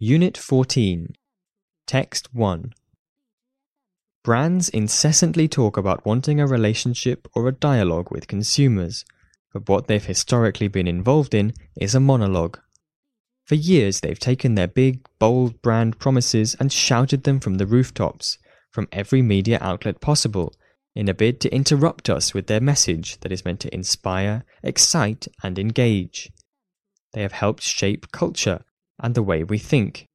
Unit 14 Text 1 Brands incessantly talk about wanting a relationship or a dialogue with consumers, but what they've historically been involved in is a monologue. For years, they've taken their big, bold brand promises and shouted them from the rooftops, from every media outlet possible, in a bid to interrupt us with their message that is meant to inspire, excite, and engage. They have helped shape culture and the way we think.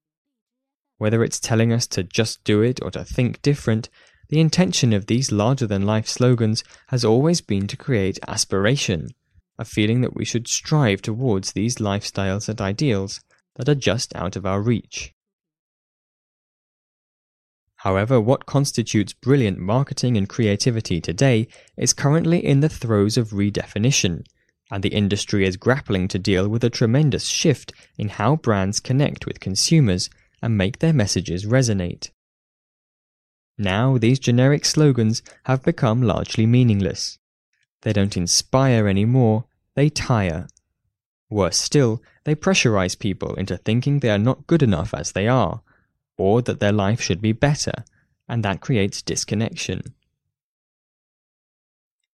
Whether it's telling us to just do it or to think different, the intention of these larger than life slogans has always been to create aspiration, a feeling that we should strive towards these lifestyles and ideals that are just out of our reach. However, what constitutes brilliant marketing and creativity today is currently in the throes of redefinition, and the industry is grappling to deal with a tremendous shift in how brands connect with consumers and make their messages resonate. Now, these generic slogans have become largely meaningless. They don't inspire anymore, they tire. Worse still, they pressurize people into thinking they are not good enough as they are, or that their life should be better, and that creates disconnection.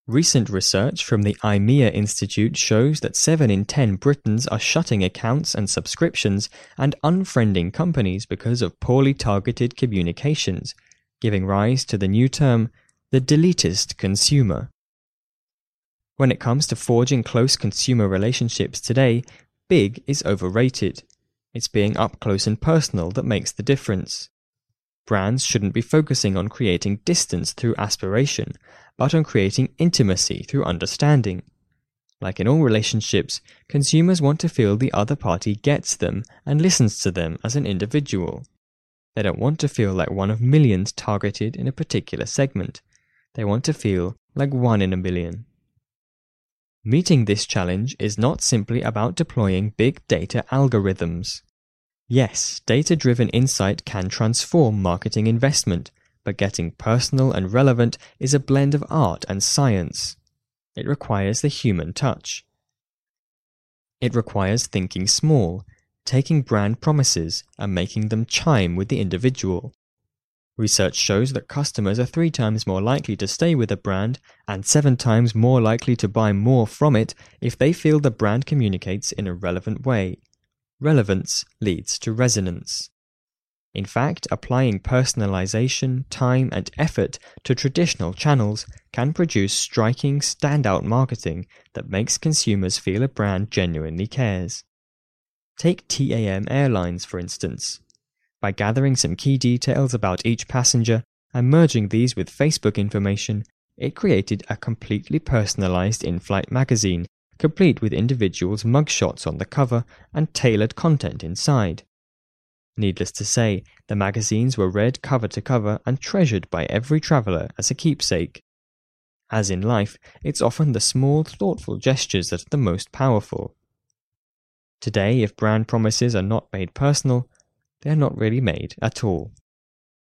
Recent research from the IMEA Institute shows that 7 in 10 Britons are shutting accounts and subscriptions and unfriending companies because of poorly targeted communications, giving rise to the new term, the deletist consumer. When it comes to forging close consumer relationships today, big is overrated. It's being up close and personal that makes the difference. Brands shouldn't be focusing on creating distance through aspiration, but on creating intimacy through understanding. Like in all relationships, consumers want to feel the other party gets them and listens to them as an individual. They don't want to feel like one of millions targeted in a particular segment. They want to feel like one in a million. Meeting this challenge is not simply about deploying big data algorithms. Yes, data driven insight can transform marketing investment, but getting personal and relevant is a blend of art and science. It requires the human touch. It requires thinking small, taking brand promises and making them chime with the individual. Research shows that customers are three times more likely to stay with a brand and seven times more likely to buy more from it if they feel the brand communicates in a relevant way. Relevance leads to resonance. In fact, applying personalization, time, and effort to traditional channels can produce striking, standout marketing that makes consumers feel a brand genuinely cares. Take TAM Airlines, for instance. By gathering some key details about each passenger and merging these with Facebook information, it created a completely personalized in flight magazine, complete with individuals' mugshots on the cover and tailored content inside. Needless to say, the magazines were read cover to cover and treasured by every traveller as a keepsake. As in life, it's often the small, thoughtful gestures that are the most powerful. Today, if brand promises are not made personal, they are not really made at all.